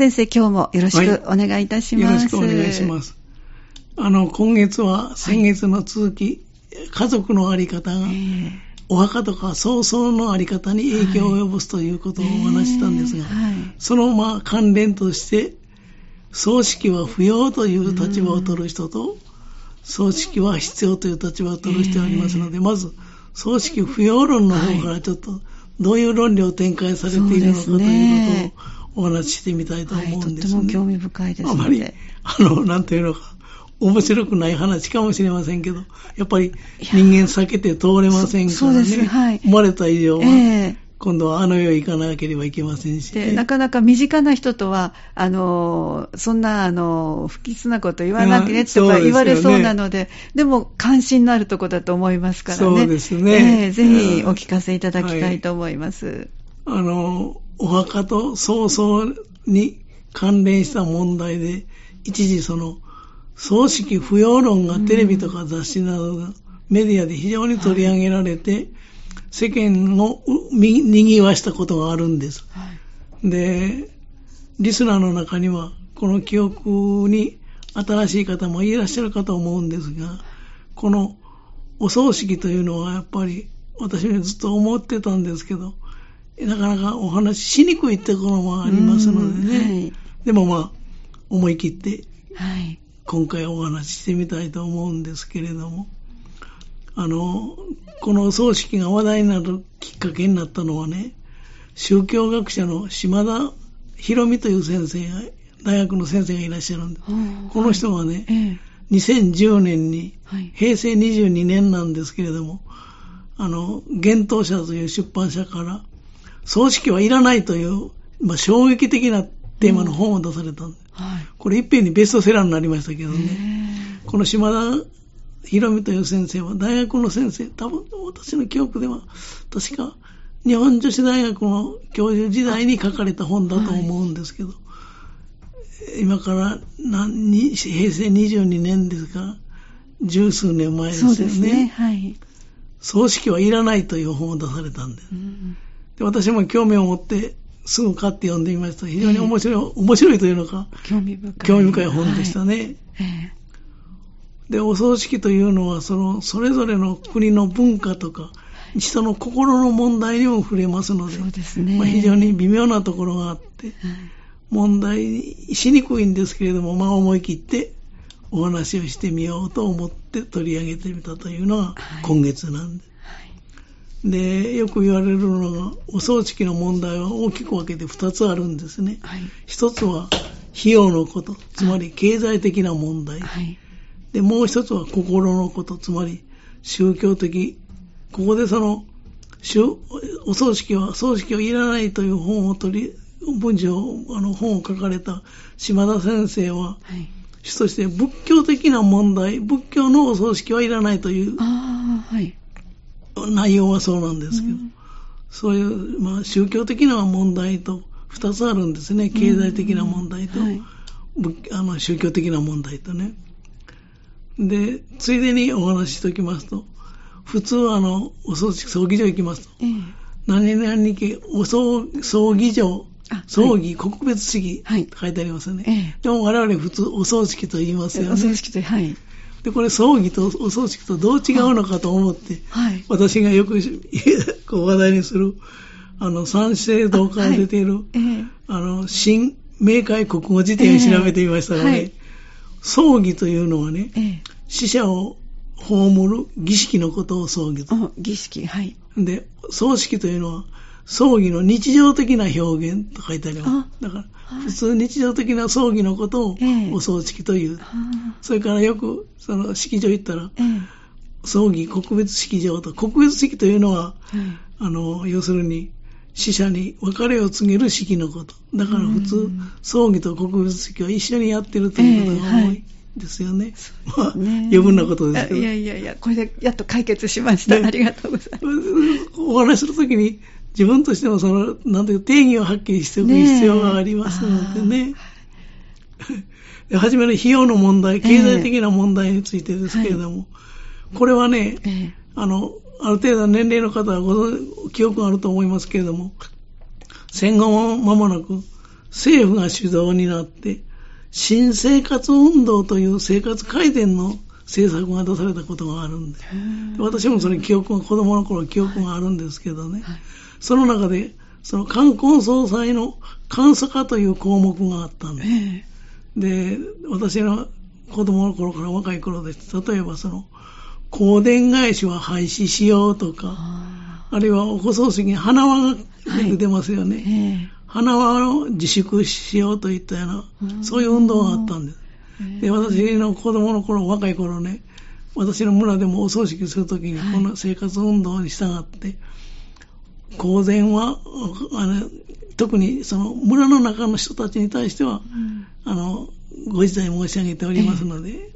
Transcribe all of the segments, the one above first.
先生、今日もよろしくお願いいたします。よろしくお願いします。あの、今月は先月の続き、はい、家族のあり方が、お墓とか葬送のあり方に影響を及ぼすということをお話ししたんですが、はい、そのまあ関連として、葬式は不要という立場を取る人と、葬式は必要という立場を取る人がありますので、まず、葬式不要論の方からちょっと、どういう論理を展開されているのかということをお話ししてみたいと思うんですね。はい、とても興味深いですあまり、あの、なんていうのか、面白くない話かもしれませんけど、やっぱり人間避けて通れませんからね。そうです。はい、生まれた以上は、えー今度はあの世へ行かなければいけませんし、でなかなか身近な人とは、あのそんなあの不吉なこと言わなきゃねとか言われそうなので、でも関心のあるところだと思いますからね、そうですね、えー、ぜひお聞かせいただきたいと思います。はい、あのお墓と葬送に関連した問題で、一時その葬式不要論がテレビとか雑誌などメディアで非常に取り上げられて、はい世間を賑わしたことがあるんです。はい、で、リスナーの中には、この記憶に新しい方もいらっしゃるかと思うんですが、このお葬式というのはやっぱり私もずっと思ってたんですけど、なかなかお話ししにくいところもありますのでね。はい、でもまあ、思い切って、今回お話ししてみたいと思うんですけれども。あの、この葬式が話題になるきっかけになったのはね、宗教学者の島田博美という先生が、大学の先生がいらっしゃるんで、この人がね、はい、2010年に、平成22年なんですけれども、あの、幻冬者という出版社から、葬式はいらないという、まあ、衝撃的なテーマの本を出されたんで、はい、これいっぺんにベストセラーになりましたけどね、この島田ひろみという先生は大学の先生、多分私の記憶では、確か日本女子大学の教授時代に書かれた本だと思うんですけど、はい、今から何平成22年ですか。十数年前ですよね。ね。はい。葬式はいらないという本を出されたんで。す。うん、で私も興味を持ってすぐ買って読んでみました。非常に面白い、えー、面白いというのか、興味深い。興味深い本でしたね。はいえーで、お葬式というのは、その、それぞれの国の文化とか、人の心の問題にも触れますので、そうですね。まあ、非常に微妙なところがあって、問題しにくいんですけれども、まあ思い切ってお話をしてみようと思って取り上げてみたというのが今月なんで。はいで、よく言われるのが、お葬式の問題は大きく分けて2つあるんですね。はい、1つは費用のこと、つまり経済的な問題。はいで、もう一つは心のこと、つまり宗教的。ここでその、お葬式は、葬式はいらないという本を取り、文章、あの本を書かれた島田先生は、はい、主として仏教的な問題、仏教のお葬式はいらないという、はい、内容はそうなんですけど、うん、そういう、まあ、宗教的な問題と二つあるんですね。経済的な問題と、はい、あの宗教的な問題とね。で、ついでにお話ししておきますと、普通はあの、お葬式、葬儀場行きますと、えー、何々家、お葬葬儀場、葬儀、はい、告別式と書いてありますよね。えー、でも我々普通お葬式と言いますよね。お葬式と、はい。で、これ葬儀とお葬式とどう違うのかと思って、はい、私がよく こう話題にする、あの、三世堂から出ている、あはい。えー、あの、新明解国語辞典を調べてみましたらね、えー葬儀というのはね、ええ、死者を葬る儀式のことを葬儀と。儀式、はい。で、葬式というのは、葬儀の日常的な表現と書いてあります。だから、普通日常的な葬儀のことをお葬式という。え、それからよく、その式場行ったら、葬儀告別式場と、告別式というのは、あの、要するに、死者に別れを告げる式のこと。だから普通、葬儀と告別式は一緒にやってるということが多い。ですよね。えーはい、まあ、余分なことですけど。いやいやいや、これでやっと解決しました。ありがとうございます。お話しするときに、自分としてもその、なんていう定義をはっきりしておく必要がありますのでね。ねはじ めの費用の問題、経済的な問題についてですけれども、えーはい、これはね、えー、あの、ある程度年齢の方はご記憶があると思いますけれども、戦後も間もなく、政府が主導になって、新生活運動という生活改善の政策が出されたことがあるんで、私もそれ記憶が、子供の頃記憶があるんですけどね、はいはい、その中で、その冠婚葬祭の監査化という項目があったんです。で、私の子供の頃から若い頃です。例えばその、香典返しは廃止しようとか、あるいはお子葬式に花輪が出ますよね。はい花輪を自粛しようといったような、そういう運動があったんです。で、私の子供の頃、若い頃ね、私の村でもお葬式するときに、この生活運動に従って、公然は、あの、特にその村の中の人たちに対しては、あの、ご自体申し上げておりますので、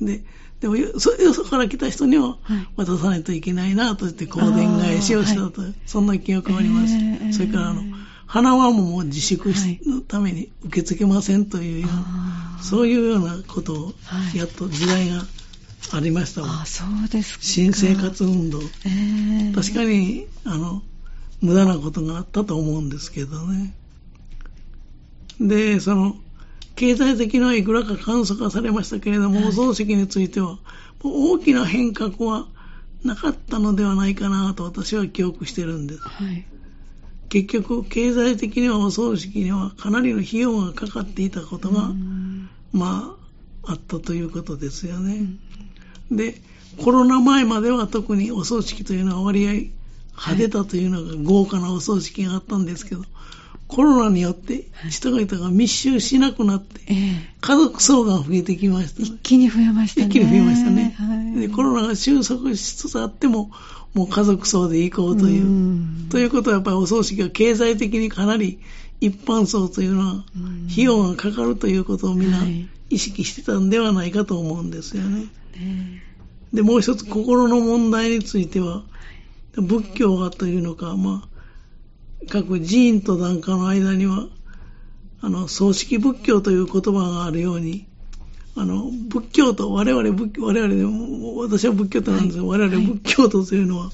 で、でもよ、そ、よそから来た人には渡さないといけないなと言って、香典返しをしたと、そんな記憶があります。それから、あの、花輪ももう自粛のために受け付けませんというような、はい、そういうようなことをやっと時代がありましたあそうです新生活運動、えー、確かにあの無駄なことがあったと思うんですけどね。でその経済的にはいくらか簡素化されましたけれども、はい、お葬式については大きな変革はなかったのではないかなと私は記憶してるんです、はい。結局、経済的にはお葬式にはかなりの費用がかかっていたことが、まあ、あったということですよね。で、コロナ前までは特にお葬式というのは割合派手だというのが豪華なお葬式があったんですけど、コロナによって人々が密集しなくなって、家族層が増えてきました、一気に増えましたね。一気に増えましたね。はい、でコロナが収束しつつあっても、もう家族層で行こうという。ということはやっぱりお葬式が経済的にかなり一般層というのは費用がかかるということをみんな意識してたんではないかと思うんですよね。で、もう一つ心の問題については、仏教がというのか、まあ、各寺院と檀家の間には、あの、葬式仏教という言葉があるように、あの、仏教と、我々仏、我々でも、私は仏教徒なんですが、はい、我々仏教徒というのは、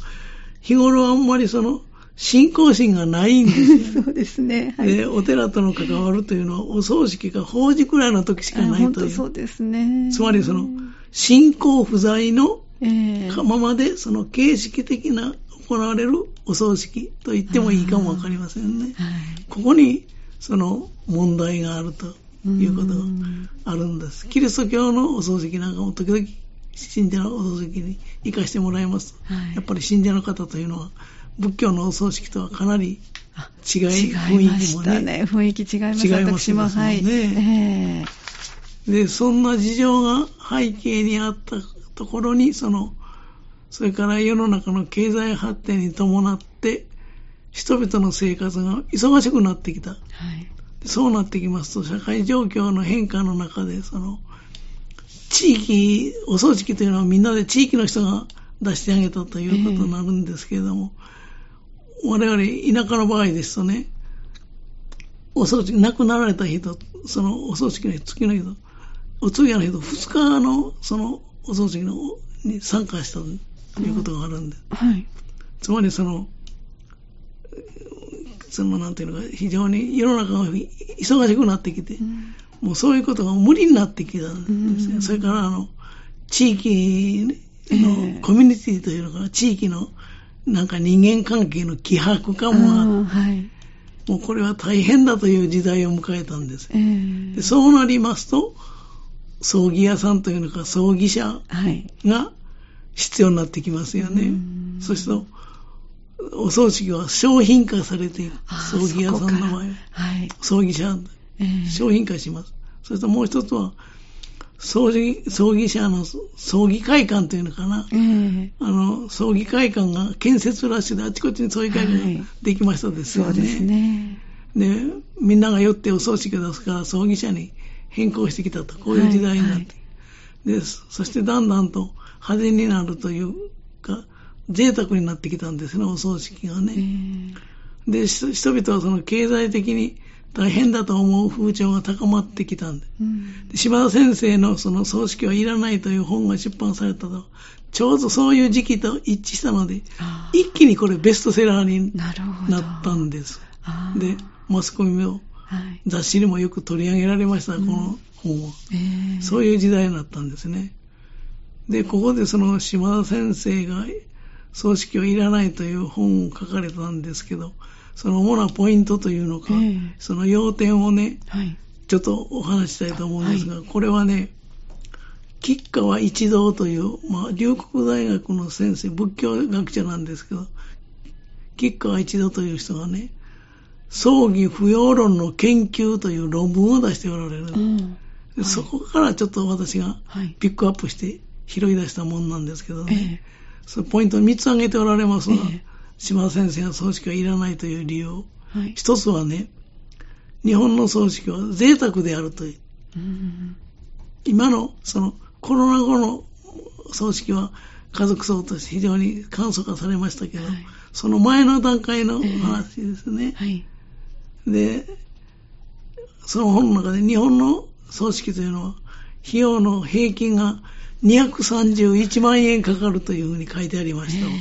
日頃あんまりその、信仰心がないんですよ。そうですね。はい、で、お寺との関わるというのは、お葬式が法事くらいの時しかないという。そうですね。つまりその、信仰不在のままで、その形式的な行われるお葬式と言ってもいいかもわかりませんね。はい、ここに、その問題があると。いうことがあるんです。キリスト教のお葬式なんかも時々信者のお葬式に行かしてもらいます。はい、やっぱり信者の方というのは仏教のお葬式とはかなり違い、雰囲気もね。ね雰囲気違います。違いますもんね。はい、えー、で、そんな事情が背景にあったところに、その、それから世の中の経済発展に伴って、人々の生活が忙しくなってきた。はいそうなってきますと、社会状況の変化の中で、その、地域、お葬式というのはみんなで地域の人が出してあげたということになるんですけれども、えー、我々田舎の場合ですとね、お葬式、亡くなられた人、そのお葬式の月の人、お通夜の人、二日のそのお葬式のに参加したということがあるんで、うん、はい。つまりその、そのなんていうのか、非常に世の中が忙しくなってきて、うん、もうそういうことが無理になってきたんですよ。うん、それからあの、地域のコミュニティというのか、地域のなんか人間関係の希薄化もはい、もうこれは大変だという時代を迎えたんです。えー、でそうなりますと、葬儀屋さんというのか、葬儀者が必要になってきますよね。はい、そしてお葬式は商品化されている。葬儀屋さんの場合、はい、葬儀者、えー、商品化します。それともう一つは、葬儀、葬儀者の葬儀会館というのかな。えー、あの、葬儀会館が建設ラッシュであちこちに葬儀会館ができましたですよね。はい、そうですね。で、みんなが寄ってお葬式を出すから葬儀者に変更してきたと、こういう時代になって。はいはい、で、そしてだんだんと派手になるというか、贅沢になってきたんですね、お葬式がね。で、人々はその経済的に大変だと思う風潮が高まってきたんで。うん、で柴田先生のその葬式はいらないという本が出版されたと、ちょうどそういう時期と一致したので、一気にこれベストセラーになったんです。で、マスコミもはい。雑誌にもよく取り上げられました、うん。この本は。ええ。そういう時代になったんですね。で、ここでその島田先生が葬式はいらないという本を書かれたんですけど、その主なポイントというのか、ええ。その要点をね、はい。ちょっとお話ししたいと思うんですが、これはね、吉川一道という、まあ、龍谷大学の先生、仏教学者なんですけど、吉川一道という人がね、葬儀不要論の研究という論文を出しておられる。うん。でそこからちょっと私がはい。ピックアップして拾い出したもんなんですけどえね、えそのポイントを3つ挙げておられますが、ええ島田先生が葬式はいらないという理由。はい。一つはね、日本の葬式は贅沢であるという。うん今のそのコロナ後の葬式は家族葬として非常に簡素化されましたけど、はいその前の段階の話ですね。はい。で、その本の中で日本の葬式というのは費用の平均が231万円かかるというふうに書いてありましたわ。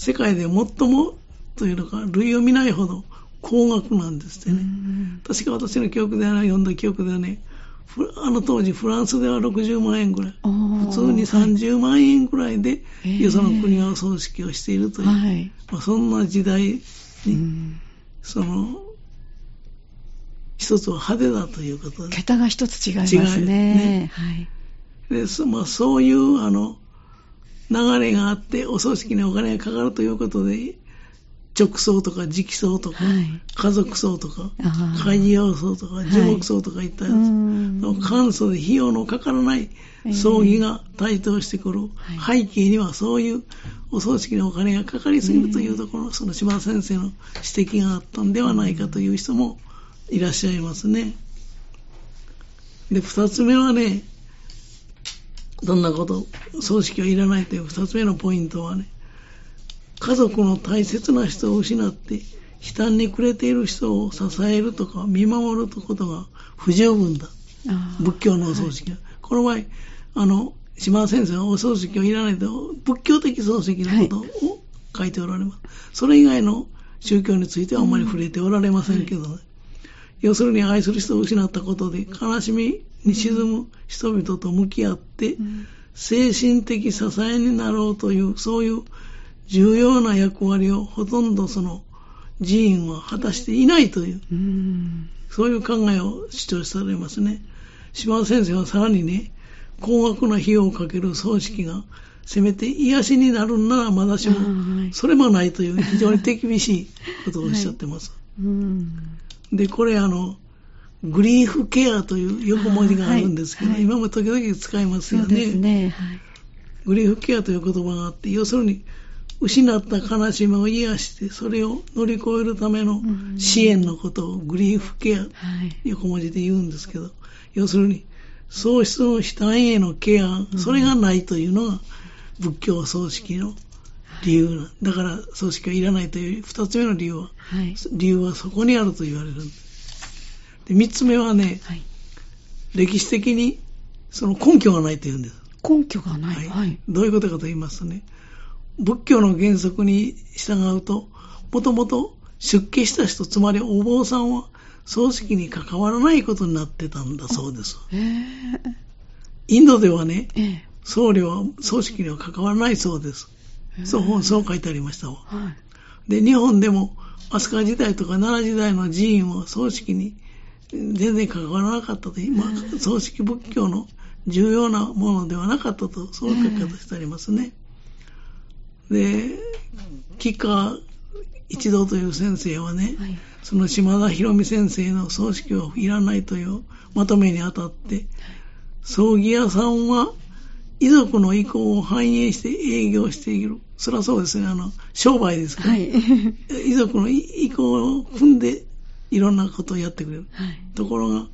世界で最もというのか類を見ないほど高額なんですってね。うん確か私の記憶ではね、読んだ記憶ではね、フあの当時フランスでは60万円ぐらい、普通に30万円ぐらいで、よその国は葬式をしているという、はい。まあ、そんな時代に、うんその、一つは派手だということで、桁が一つ違います違うねね。はい。でそまあ、そういうあの流れがあって、お葬式にお金がかかるということで、直葬とか直葬とか、はい。家族葬とか、あー。開業葬とか、い。樹木葬とかいったやつ、うん。簡素で費用のかからない葬儀が台頭してくる、は背景にはそういうお葬式にお金がかかりすぎるというところ、その島田先生の指摘があったんではないかという人もいらっしゃいますね。で、二つ目はね、どんなこと、葬式はいらないという二つ目のポイントはね、家族の大切な人を失って、悲嘆に暮れている人を支えるとか見守ることが不十分だ。仏教のお葬式は。この場合、あの、島田先生はお葬式はいらないと、仏教的葬式のことを書いておられます。それ以外の宗教についてはあんまり触れておられませんけどね。要するに愛する人を失ったことで悲しみに沈む人々と向き合って、うん精神的支えになろうという、そういう重要な役割をほとんどその寺院は果たしていないという、うんそういう考えを主張されますね。島田先生はさらにね、高額な費用をかける葬式が、せめて癒しになるんならまだしもそれもないという非常に手厳しいことをおっしゃってます。うんで、これあの、グリーフケアという横文字があるんですけど、はいはい今も時々使いますよそうですね。はい。グリーフケアという言葉があって、要するに、失った悲しみを癒して、それを乗り越えるためのうん支援のことをグリーフケア、はい。横文字で言うんですけど、要するに、喪失の悲嘆へのケア、それがないというのが仏教葬式の理由な。だから葬式はいらないという二つ目の理由は、はい。理由はそこにあると言われるんです。で、三つ目はね、はい。歴史的にその根拠がないというんです。根拠がない。はい。どういうことかと言いますとね、仏教の原則に従うと、もともと出家した人、つまりお坊さんは葬式に関わらないことになってたんだそうです。ええインドではね、ええ僧侶は葬式には関わらないそうです。そう、そう書いてありましたわ。はい。で、日本でも飛鳥時代とか奈良時代の寺院は葬式に全然関わらなかったという、まあ、葬式仏教の重要なものではなかったと、そういう書き方してありますね。で、吉川一道という先生はね、はい。その島田博美先生の葬式はいらないというまとめにあたって、葬儀屋さんは遺族の意向を反映して営業している。そりゃそうですね、あの、商売ですから、はい。遺族の意向を踏んでいろんなことをやってくれる。はい。ところが、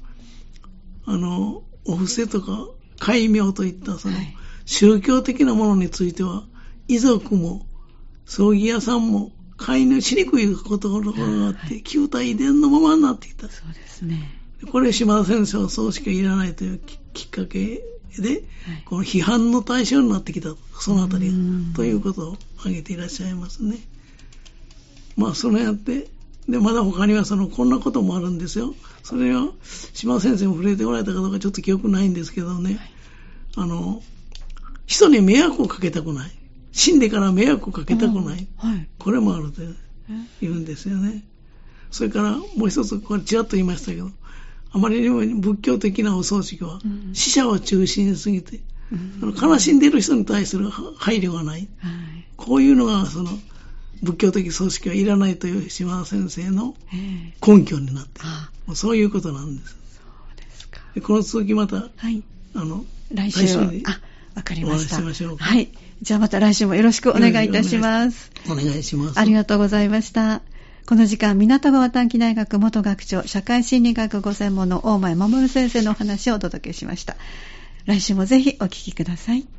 あの、お布施とか戒名といったそのはい宗教的なものについては、遺族も葬儀屋さんも介入しにくいことがあって、旧体遺伝のままになってきた。そうですね。これ島田先生は葬式はいらないというききっかけで、はいこの批判の対象になってきた、そのあたりうんが、ということを挙げていらっしゃいますね。まあ、そのやって、で、まだ他にはその、こんなこともあるんですよ。それは島先生も触れておられたかどうかちょっと記憶ないんですけどね、あの、人に迷惑をかけたくない。死んでから迷惑をかけたくない。はい。これもあると言うんですよね。それからもう一つ、これちらっと言いましたけど、あまりにも仏教的なお葬式はうん、死者を中心にすぎて、うん悲しんでいる人に対する配慮がない。はい。こういうのが、その、仏教的葬式はいらないという島田先生のええ根拠になっているそういうことなんです。そうですか。でこの続きまた、はい。あの、来週にあ、わかりました。ししましょうかはい。じゃあまた来週もよろしくお願いいたします。お願いします。ありがとうございました。この時間、港川短期大学元学長、社会心理学ご専門の大前守先生のお話をお届けしました。来週もぜひお聞きください。